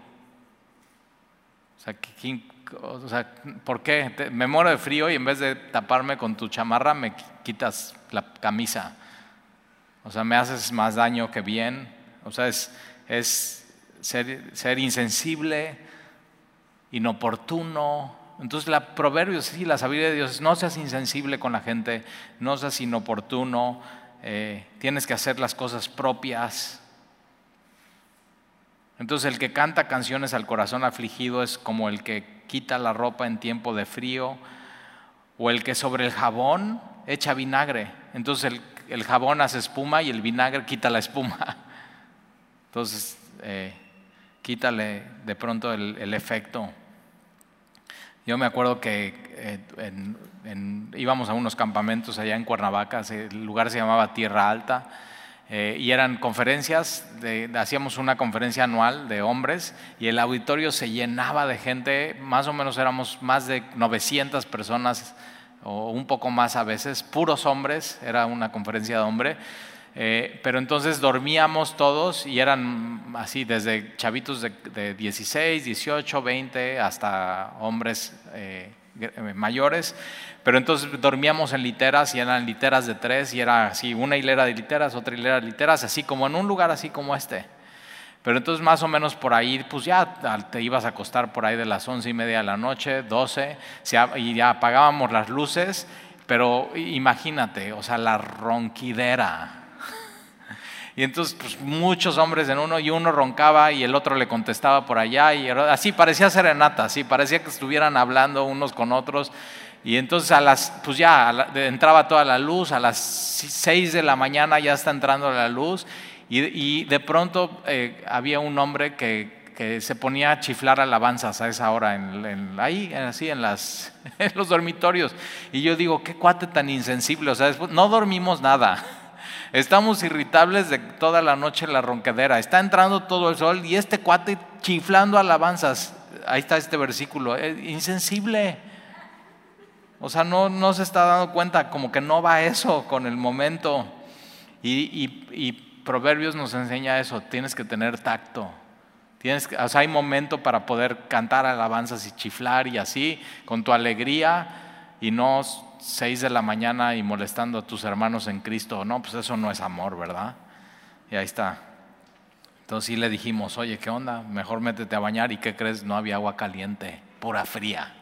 sea, o sea, ¿por qué? Me muero de frío y en vez de taparme con tu chamarra me quitas la camisa. O sea, me haces más daño que bien. O sea, es, ser, insensible, inoportuno. Entonces, la proverbio, sí, la sabiduría de Dios es no seas insensible con la gente, no seas inoportuno, eh, tienes que hacer las cosas propias. Entonces el que canta canciones al corazón afligido es como el que quita la ropa en tiempo de frío o el que sobre el jabón echa vinagre. Entonces el, jabón hace espuma y el vinagre quita la espuma. Entonces, eh, quítale de pronto el, efecto. Yo me acuerdo que eh, íbamos a unos campamentos allá en Cuernavaca, el lugar se llamaba Tierra Alta, eh, y eran conferencias, hacíamos una conferencia anual de hombres y el auditorio se llenaba de gente, más o menos éramos más de 900 personas o un poco más a veces, puros hombres, era una conferencia de hombres. Eh, pero entonces dormíamos todos y eran así, desde chavitos de, 16, 18, 20 hasta hombres eh, eh, mayores, pero entonces dormíamos en literas y eran literas de tres y era así, una hilera de literas, otra hilera de literas, así como en un lugar así como este. Pero entonces más o menos por ahí, pues ya te ibas a acostar por ahí de las once y media de la noche, doce, y ya apagábamos las luces, pero imagínate, o sea, la ronquidera. Y entonces, pues muchos hombres en uno, y uno roncaba y el otro le contestaba por allá, y así parecía serenata, así parecía que estuvieran hablando unos con otros. Y entonces a las, pues ya entraba toda la luz, a las seis de la mañana ya está entrando la luz, y, de pronto eh, había un hombre que, se ponía a chiflar alabanzas a esa hora, ahí, así en, las, en los dormitorios. Y yo digo, qué cuate tan insensible, o sea, no dormimos nada. Estamos irritables de toda la noche en la ronquedera. Está entrando todo el sol y este cuate chiflando alabanzas. Ahí está este versículo. insensible. O sea, no, no se está dando cuenta, como que no va eso con el momento. Y, Proverbios nos enseña eso. Tienes que tener tacto. Tienes, o sea, hay momento para poder cantar alabanzas y chiflar y así, con tu alegría y no 6 de la mañana y molestando a tus hermanos en Cristo. No, pues eso no es amor, ¿verdad? Y ahí está. Entonces sí le dijimos, oye, ¿qué onda? Mejor métete a bañar y ¿qué crees? No había agua caliente, pura fría.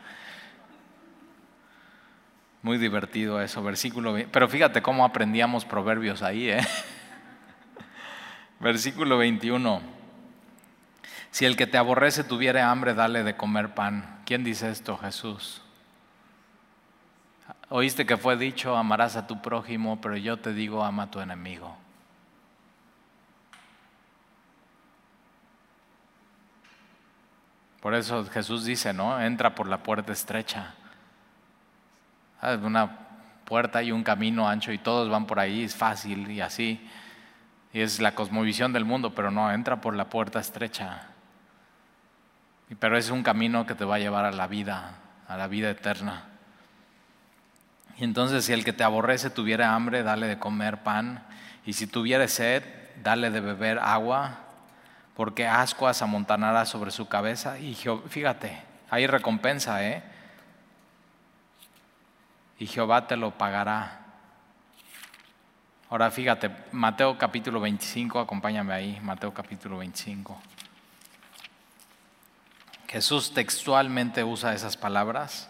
Muy divertido eso, versículo. Pero fíjate cómo aprendíamos proverbios ahí, ¿eh? Versículo 21. Si el que te aborrece tuviera hambre, dale de comer pan. ¿Quién dice esto? Jesús. Oíste que fue dicho, amarás a tu prójimo, pero yo te digo, ama a tu enemigo. Por eso Jesús dice, ¿no? Entra por la puerta estrecha. Ah, una puerta y un camino ancho y todos van por ahí, es fácil y así. Y es la cosmovisión del mundo, pero no, entra por la puerta estrecha. Pero es un camino que te va a llevar a la vida, a la vida eterna. Y entonces si el que te aborrece tuviera hambre, dale de comer pan. Y si tuviera sed, dale de beber agua, porque ascuas amontanará sobre su cabeza. Y fíjate, hay recompensa, ¿eh? Y Jehová te lo pagará. Ahora fíjate, Mateo capítulo 25, acompáñame ahí, Mateo capítulo 25. Jesús textualmente usa esas palabras.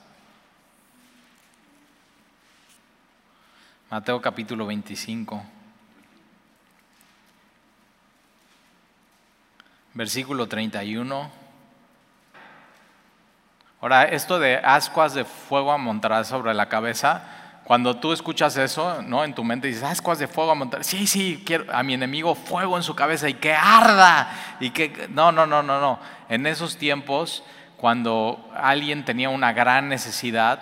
Mateo capítulo 25. Versículo 31. Ahora, esto de ascuas de fuego amontonadas sobre la cabeza, cuando tú escuchas eso, ¿no? En tu mente dices, ascuas de fuego amontonadas. Sí, sí, quiero a mi enemigo fuego en su cabeza y que arda. Y que no, no, no, no, no. En esos tiempos, cuando alguien tenía una gran necesidad,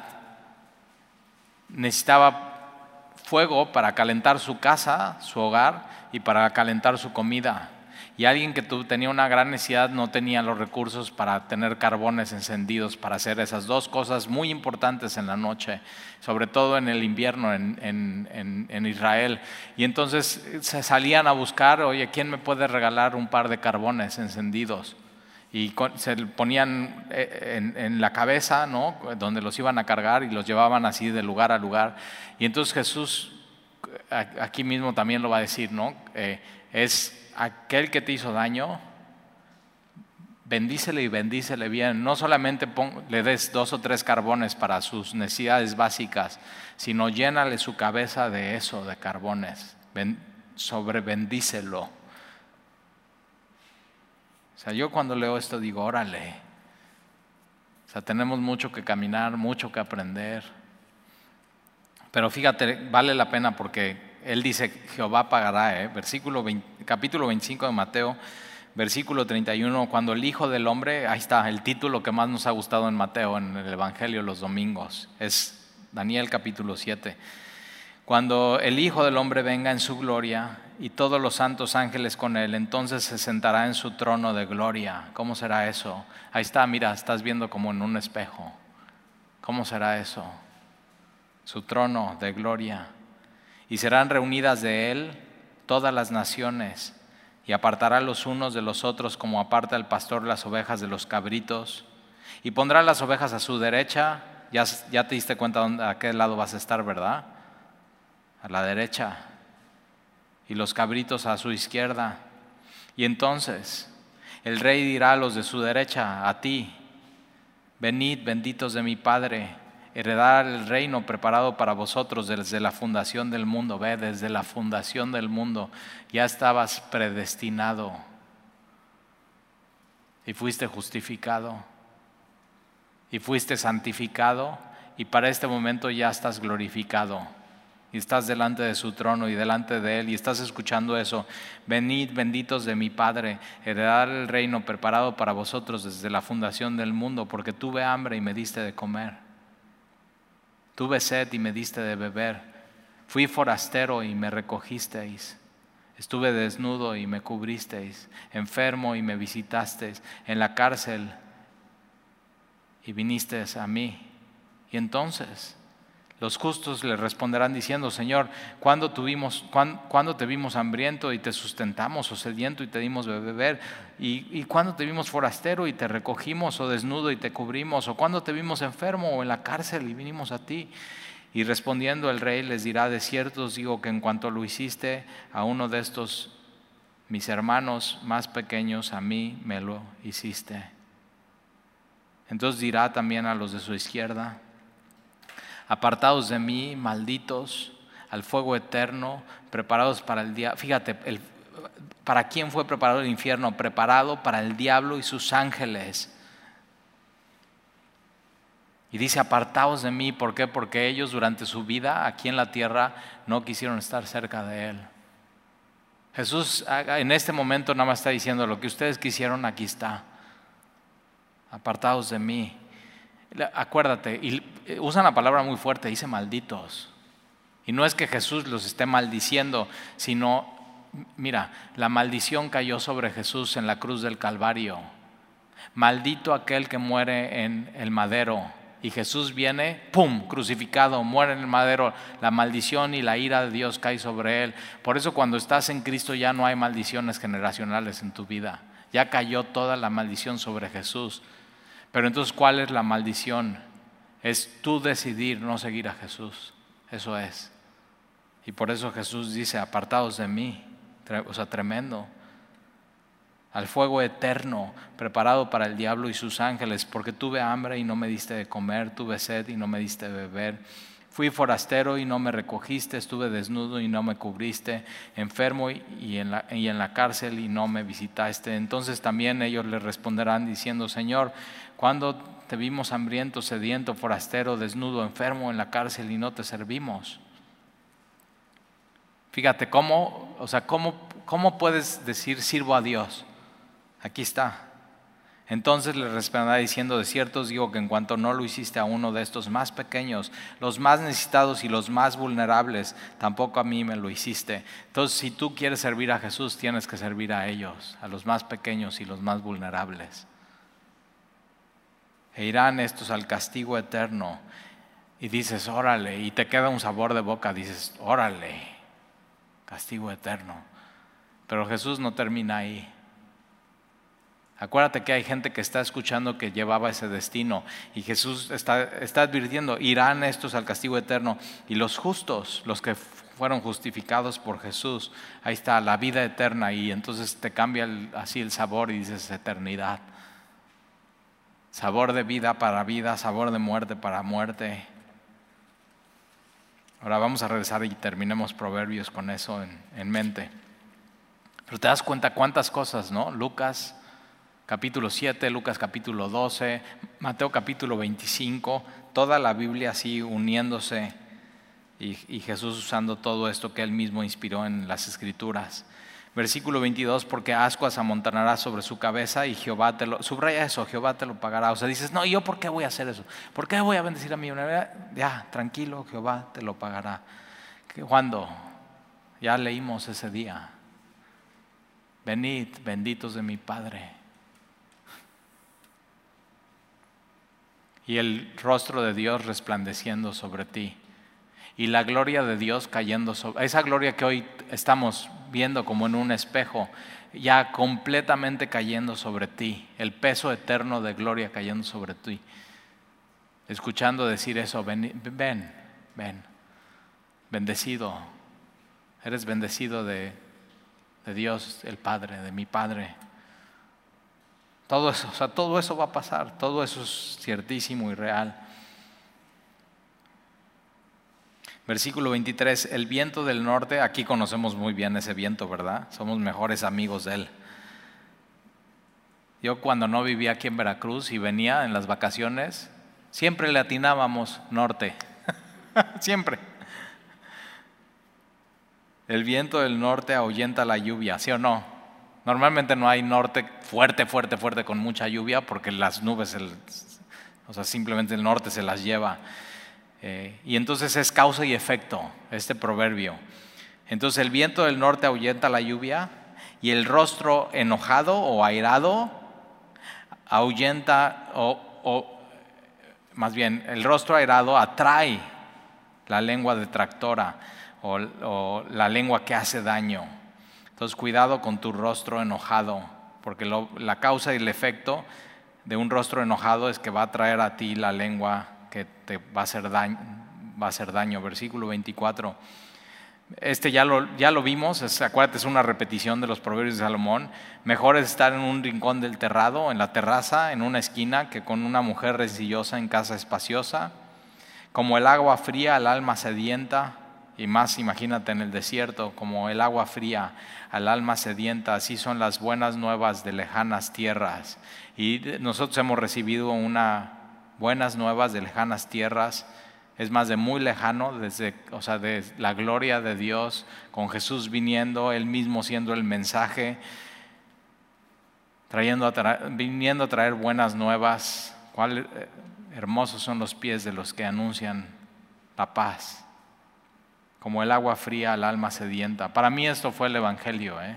necesitaba fuego para calentar su casa, su hogar y para calentar su comida. Y alguien que tenía una gran necesidad no tenía los recursos para tener carbones encendidos para hacer esas dos cosas muy importantes en la noche, sobre todo en el invierno en, en Israel. Y entonces se salían a buscar, oye, ¿quién me puede regalar un par de carbones encendidos? y se ponían eh, en, la cabeza, ¿no? donde los iban a cargar y los llevaban así de lugar a lugar. Y entonces Jesús, aquí mismo también lo va a decir, ¿no? Eh, es aquel que te hizo daño, bendícele y bendícele bien. No solamente le des dos o tres carbones para sus necesidades básicas, sino llénale su cabeza de eso, de carbones. sobre bendícelo. O sea, yo cuando leo esto digo, órale. O sea, tenemos mucho que caminar, mucho que aprender. Pero fíjate, vale la pena porque él dice, Jehová pagará, ¿eh? Versículo capítulo 25 de Mateo, versículo 31, cuando el Hijo del Hombre, ahí está, el título que más nos ha gustado en Mateo, en el Evangelio los domingos, es Daniel capítulo 7. Cuando el Hijo del Hombre venga en su gloria y todos los santos ángeles con él, entonces se sentará en su trono de gloria. ¿Cómo será eso? Ahí está, mira, estás viendo como en un espejo. ¿Cómo será eso? Su trono de gloria. Y serán reunidas de él todas las naciones y apartará los unos de los otros como aparta el pastor las ovejas de los cabritos y pondrá las ovejas a su derecha Ya, te diste cuenta dónde, a qué lado vas a estar, ¿verdad? A la derecha. Y los cabritos a su izquierda. Y entonces el rey dirá a los de su derecha, a ti, venid benditos de mi Padre, heredar el reino preparado para vosotros desde la fundación del mundo. Ve, desde la fundación del mundo ya estabas predestinado y fuiste justificado y fuiste santificado y para este momento ya estás glorificado y estás delante de su trono y delante de él y estás escuchando eso. Venid benditos de mi Padre, heredar el reino preparado para vosotros desde la fundación del mundo, porque tuve hambre y me diste de comer. Tuve sed y me diste de beber. Fui forastero y me recogisteis. Estuve desnudo y me cubristeis, enfermo y me visitasteis, en la cárcel y vinisteis a mí. Y entonces los justos le responderán diciendo, Señor, ¿cuándo, tuvimos, cuándo, te vimos hambriento y te sustentamos, o sediento y te dimos beber? ¿Y, ¿Y cuándo te vimos forastero y te recogimos, o desnudo y te cubrimos? ¿O cuándo te vimos enfermo o en la cárcel y vinimos a ti? Y respondiendo el rey les dirá, de cierto os digo que en cuanto lo hiciste a uno de estos mis hermanos más pequeños, a mí me lo hiciste. Entonces dirá también a los de su izquierda, apartados de mí, malditos, al fuego eterno, preparados para el día. Fíjate, ¿para quién fue preparado el infierno? Preparado para el diablo y sus ángeles. Y dice, apartaos de mí, ¿por qué? Porque ellos durante su vida aquí en la tierra no quisieron estar cerca de Él. Jesús en este momento nada más está diciendo, lo que ustedes quisieron, aquí está. Apartaos de mí. Acuérdate, y eh, usan la palabra muy fuerte, dice malditos. Y no es que Jesús los esté maldiciendo, sino, mira, la maldición cayó sobre Jesús en la cruz del Calvario. Maldito aquel que muere en el madero y Jesús viene, ¡pum!, crucificado, muere en el madero, la maldición y la ira de Dios cae sobre él. Por eso cuando estás en Cristo ya no hay maldiciones generacionales en tu vida, ya cayó toda la maldición sobre Jesús. Pero entonces, ¿cuál es la maldición? Es tú decidir no seguir a Jesús, eso es. Y por eso Jesús dice, apartados de mí, o sea, tremendo al fuego eterno preparado para el diablo y sus ángeles, porque tuve hambre y no me diste de comer, tuve sed y no me diste de beber. Fui forastero y no me recogiste, estuve desnudo y no me cubriste, enfermo y en, la, y en la cárcel y no me visitaste. Entonces también ellos le responderán diciendo, Señor, ¿cuándo te vimos hambriento, sediento, forastero, desnudo, enfermo en la cárcel y no te servimos? Fíjate, ¿cómo, o sea, cómo, cómo puedes decir sirvo a Dios? Aquí está. Entonces le responderá diciendo, de cierto os digo que en cuanto no lo hiciste a uno de estos más pequeños, los más necesitados y los más vulnerables, tampoco a mí me lo hiciste. Entonces, si tú quieres servir a Jesús, tienes que servir a ellos, a los más pequeños y los más vulnerables. E irán estos al castigo eterno. Y dices, órale, y te queda un sabor de boca, dices, órale, castigo eterno. Pero Jesús no termina ahí. Acuérdate que hay gente que está escuchando que llevaba ese destino y Jesús está, está, advirtiendo, irán estos al castigo eterno y los justos, los que fueron justificados por Jesús, ahí está la vida eterna y entonces te cambia así el sabor y dices eternidad. Sabor de vida para vida, sabor de muerte para muerte. Ahora vamos a regresar y terminemos Proverbios con eso en, en mente. Pero te das cuenta cuántas cosas, ¿no? Lucas capítulo 7, Lucas capítulo 12, Mateo capítulo 25, toda la Biblia así uniéndose y, Jesús usando todo esto que él mismo inspiró en las escrituras. Versículo 22, porque ascuas amontonará sobre su cabeza y Jehová te lo, subraya eso, Jehová te lo pagará. O sea, dices, no, ¿yo por qué voy a hacer eso? ¿Por qué voy a bendecir a mi Ya, tranquilo, Jehová te lo pagará. ¿Cuándo? Ya leímos ese día. Venid, benditos de mi Padre y el rostro de Dios resplandeciendo sobre ti y la gloria de Dios cayendo sobre esa gloria que hoy estamos viendo como en un espejo, ya completamente cayendo sobre ti, el peso eterno de gloria cayendo sobre ti. escuchando decir eso, ven, ven, ven, bendecido, eres bendecido de, de Dios, el Padre, de mi Padre. Todo eso, o sea, todo eso va a pasar, todo eso es ciertísimo y real. Versículo 23, el viento del norte, aquí conocemos muy bien ese viento, ¿verdad? Somos mejores amigos de él. Yo cuando no vivía aquí en Veracruz y venía en las vacaciones, siempre le atinábamos norte, siempre. El viento del norte ahuyenta la lluvia, ¿sí o no? Normalmente no hay norte fuerte, fuerte, fuerte con mucha lluvia porque las nubes, o sea, simplemente el norte se las lleva. Eh, y entonces es causa y efecto este proverbio. Entonces el viento del norte ahuyenta la lluvia y el rostro enojado o airado ahuyenta o, más bien el rostro airado atrae la lengua detractora o, la lengua que hace daño. Entonces cuidado con tu rostro enojado porque la causa y el efecto de un rostro enojado es que va a traer a ti la lengua que te va a hacer daño, va a hacer daño. Versículo 24. Este ya lo, ya lo vimos, acuérdate, es una repetición de los proverbios de Salomón. Mejor es estar en un rincón del terrado, en la terraza, en una esquina, que con una mujer rencillosa en casa espaciosa. Como el agua fría al alma sedienta, y más imagínate en el desierto, como el agua fría al alma sedienta, así son las buenas nuevas de lejanas tierras. Y nosotros hemos recibido una buenas nuevas de lejanas tierras, es más de muy lejano, desde, o sea, de la gloria de Dios, con Jesús viniendo, Él mismo siendo el mensaje, trayendo viniendo a traer buenas nuevas. Cuál eh, hermosos son los pies de los que anuncian la paz, como el agua fría al alma sedienta. Para mí esto fue el Evangelio, ¿eh?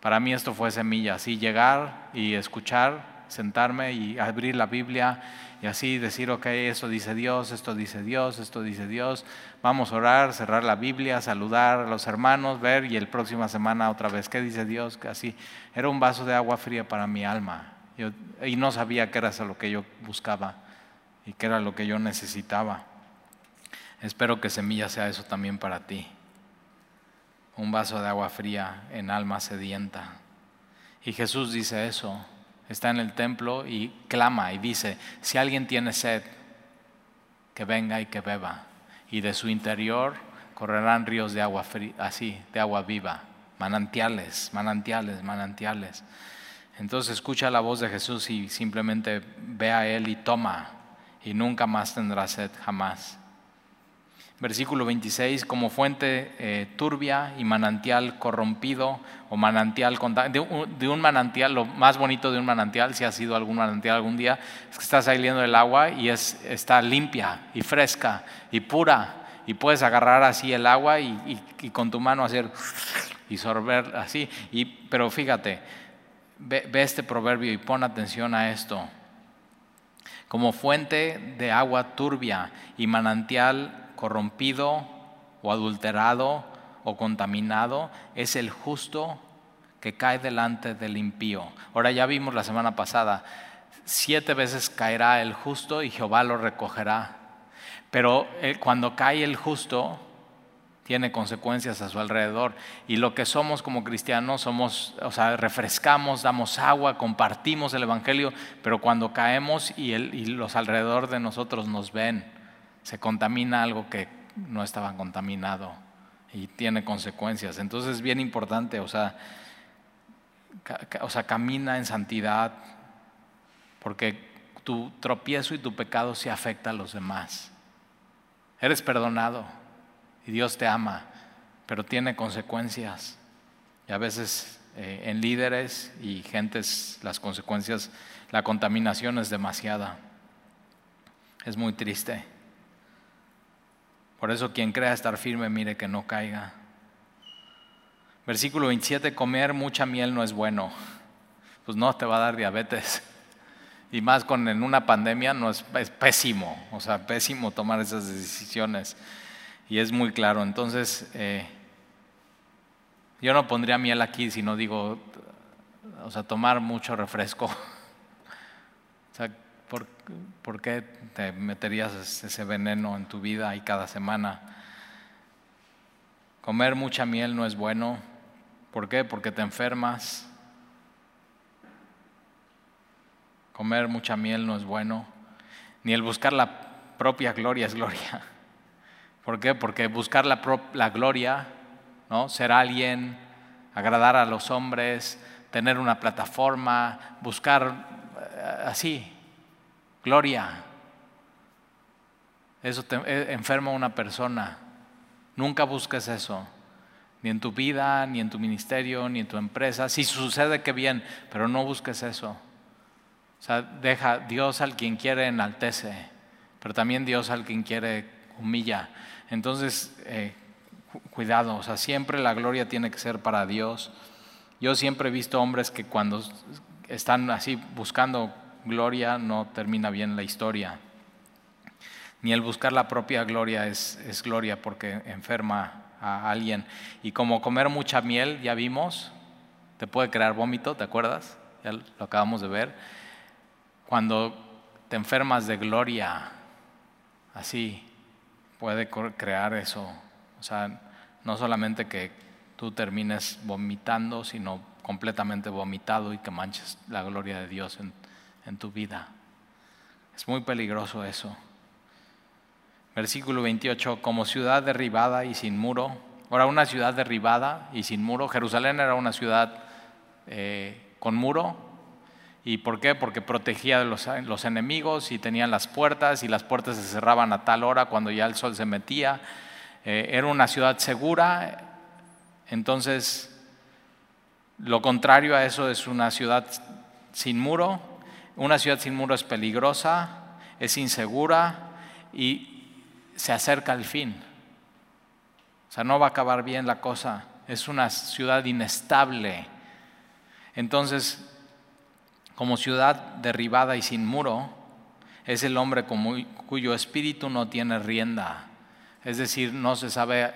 Para mí esto fue semilla, así llegar y escuchar sentarme y abrir la Biblia y así decir, ok, esto dice Dios, esto dice Dios, esto dice Dios. Vamos a orar, cerrar la Biblia, saludar a los hermanos, ver y el próxima semana otra vez, ¿qué dice Dios? Así, era un vaso de agua fría para mi alma. y no sabía qué era eso lo que yo buscaba y qué era lo que yo necesitaba. Espero que semilla sea eso también para ti. Un vaso de agua fría en alma sedienta. Y Jesús dice eso está en el templo y clama y dice, si alguien tiene sed, que venga y que beba. Y de su interior correrán ríos de agua así, de agua viva, manantiales, manantiales, manantiales. Entonces escucha la voz de Jesús y simplemente ve a Él y toma y nunca más tendrá sed, jamás versículo 26, como fuente eh, turbia y manantial corrompido o manantial, de un, de un, manantial, lo más bonito de un manantial, si ha sido algún manantial algún día, es que estás saliendo del agua y es, está limpia y fresca y pura y puedes agarrar así el agua y, con tu mano hacer y sorber así. Y, pero fíjate, ve este proverbio y pon atención a esto. Como fuente de agua turbia y manantial corrompido o adulterado o contaminado es el justo que cae delante del impío. Ahora ya vimos la semana pasada, siete veces caerá el justo y Jehová lo recogerá. Pero eh, cuando cae el justo, tiene consecuencias a su alrededor. Y lo que somos como cristianos, somos, o sea, refrescamos, damos agua, compartimos el Evangelio, pero cuando caemos y, y los alrededor de nosotros nos ven, se contamina algo que no estaba contaminado y tiene consecuencias. Entonces es bien importante, o sea, o sea, camina en santidad, porque tu tropiezo y tu pecado se afecta a los demás. Eres perdonado y Dios te ama, pero tiene consecuencias. Y a veces eh, en líderes y gentes las consecuencias, la contaminación es demasiada. Es muy triste. Por eso quien crea estar firme, mire que no caiga. Versículo 27, comer mucha miel no es bueno. Pues no, te va a dar diabetes. Y más con en una pandemia no es, pésimo, o sea, pésimo tomar esas decisiones. Y es muy claro. Entonces, eh, yo no pondría miel aquí si no digo, o sea, tomar mucho refresco. O sea, ¿por, ¿por qué te meterías ese veneno en tu vida y cada semana? Comer mucha miel no es bueno. ¿Por qué? Porque te enfermas. Comer mucha miel no es bueno. Ni el buscar la propia gloria es gloria. ¿Por qué? Porque buscar la, la gloria, ¿no? ser alguien, agradar a los hombres, tener una plataforma, buscar eh, así, gloria. Eso te, eh, enferma a una persona. Nunca busques eso, ni en tu vida, ni en tu ministerio, ni en tu empresa. Si sucede, que bien, pero no busques eso. O sea, deja Dios al quien quiere enaltece, pero también Dios al quien quiere humilla. Entonces, eh, cuidado, o sea, siempre la gloria tiene que ser para Dios. Yo siempre he visto hombres que cuando están así buscando gloria no termina bien la historia. Ni el buscar la propia gloria es, gloria porque enferma a alguien. Y como comer mucha miel, ya vimos, te puede crear vómito, ¿te acuerdas? Ya lo acabamos de ver. Cuando te enfermas de gloria, así, puede crear eso. O sea, no solamente que tú termines vomitando, sino completamente vomitado y que manches la gloria de Dios en, en tu vida. Es muy peligroso eso. Versículo 28, como ciudad derribada y sin muro. Ahora, una ciudad derribada y sin muro. Jerusalén era una ciudad eh, con muro. ¿Y por qué? Porque protegía de los, enemigos y tenían las puertas y las puertas se cerraban a tal hora cuando ya el sol se metía. Eh, era una ciudad segura. Entonces, lo contrario a eso es una ciudad sin muro. Una ciudad sin muro es peligrosa, es insegura y se acerca al fin. O sea, no va a acabar bien la cosa. Es una ciudad inestable. Entonces, como ciudad derribada y sin muro, es el hombre cuyo espíritu no tiene rienda. Es decir, no se sabe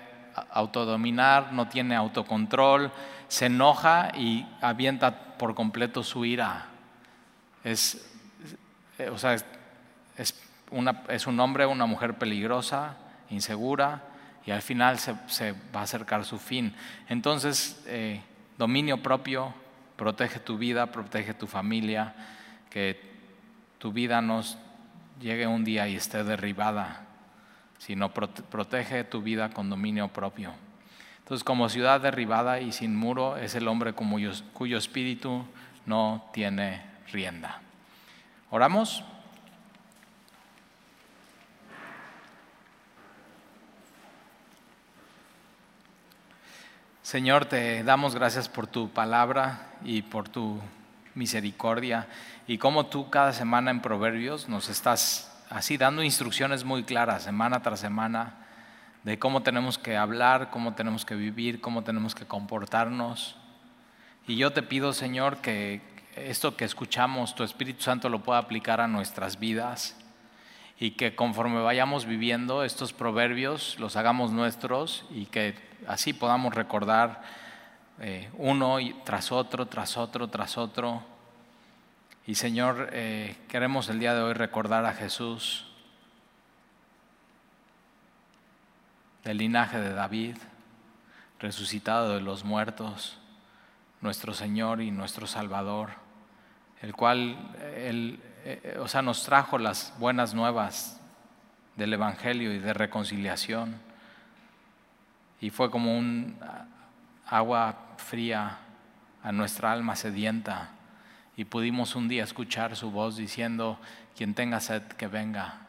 autodominar, no tiene autocontrol, se enoja y avienta por completo su ira. Es, o sea, es es un hombre una mujer peligrosa, insegura, y al final se, va a acercar su fin. Entonces, eh, dominio propio, protege tu vida, protege tu familia, que tu vida no llegue un día y esté derribada, sino protege tu vida con dominio propio. Entonces, como ciudad derribada y sin muro, es el hombre cuyo espíritu no tiene rienda. ¿Oramos? Señor, te damos gracias por tu palabra y por tu misericordia y como tú cada semana en Proverbios nos estás así dando instrucciones muy claras semana tras semana de cómo tenemos que hablar, cómo tenemos que vivir, cómo tenemos que comportarnos. Y yo te pido, Señor, que esto que escuchamos, tu Espíritu Santo lo pueda aplicar a nuestras vidas y que conforme vayamos viviendo estos proverbios los hagamos nuestros y que así podamos recordar eh, uno tras otro, tras otro, tras otro. Y Señor, eh, queremos el día de hoy recordar a Jesús del linaje de David, resucitado de los muertos, nuestro Señor y nuestro Salvador, el cual eh, o sea, nos trajo las buenas nuevas del Evangelio y de reconciliación. Y fue como un agua fría a nuestra alma sedienta. Y pudimos un día escuchar su voz diciendo, quien tenga sed, que venga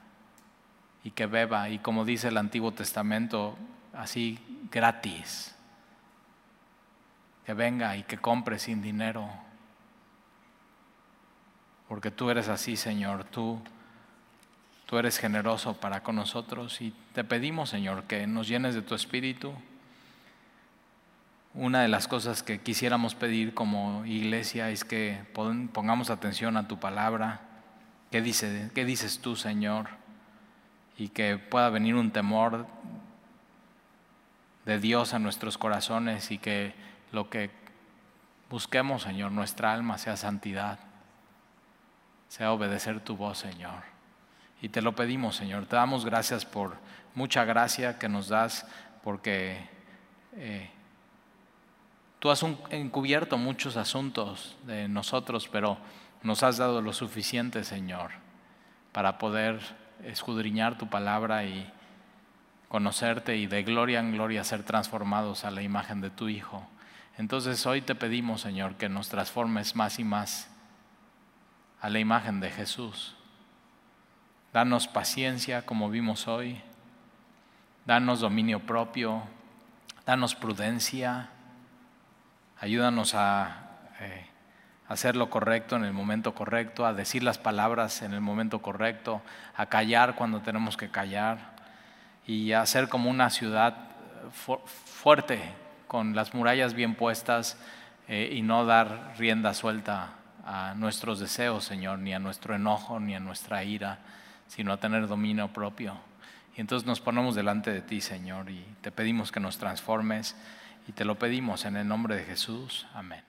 y que beba, y como dice el Antiguo Testamento, así gratis, que venga y que compre sin dinero, porque tú eres así, Señor, tú Tú eres generoso para con nosotros y te pedimos, Señor, que nos llenes de tu espíritu. Una de las cosas que quisiéramos pedir como iglesia es que pongamos atención a tu palabra. ¿Qué, qué dices tú, Señor? Y que pueda venir un temor de Dios a nuestros corazones y que lo que busquemos, Señor, nuestra alma sea santidad. Sea obedecer tu voz, Señor. Y te lo pedimos, Señor. Te damos gracias por mucha gracia que nos das, porque eh, tú has encubierto muchos asuntos de nosotros, pero nos has dado lo suficiente, Señor, para poder escudriñar tu palabra y conocerte y de gloria en gloria ser transformados a la imagen de tu Hijo. Entonces hoy te pedimos, Señor, que nos transformes más y más a la imagen de Jesús. Danos paciencia como vimos hoy. Danos dominio propio. Danos prudencia. Ayúdanos a eh, hacer lo correcto en el momento correcto, a decir las palabras en el momento correcto, a callar cuando tenemos que callar y a ser como una ciudad fuerte con las murallas bien puestas eh, y no dar rienda suelta a nuestros deseos, Señor, ni a nuestro enojo, ni a nuestra ira, sino a tener dominio propio. Y entonces nos ponemos delante de ti, Señor, y te pedimos que nos transformes y te lo pedimos en el nombre de Jesús. Amén.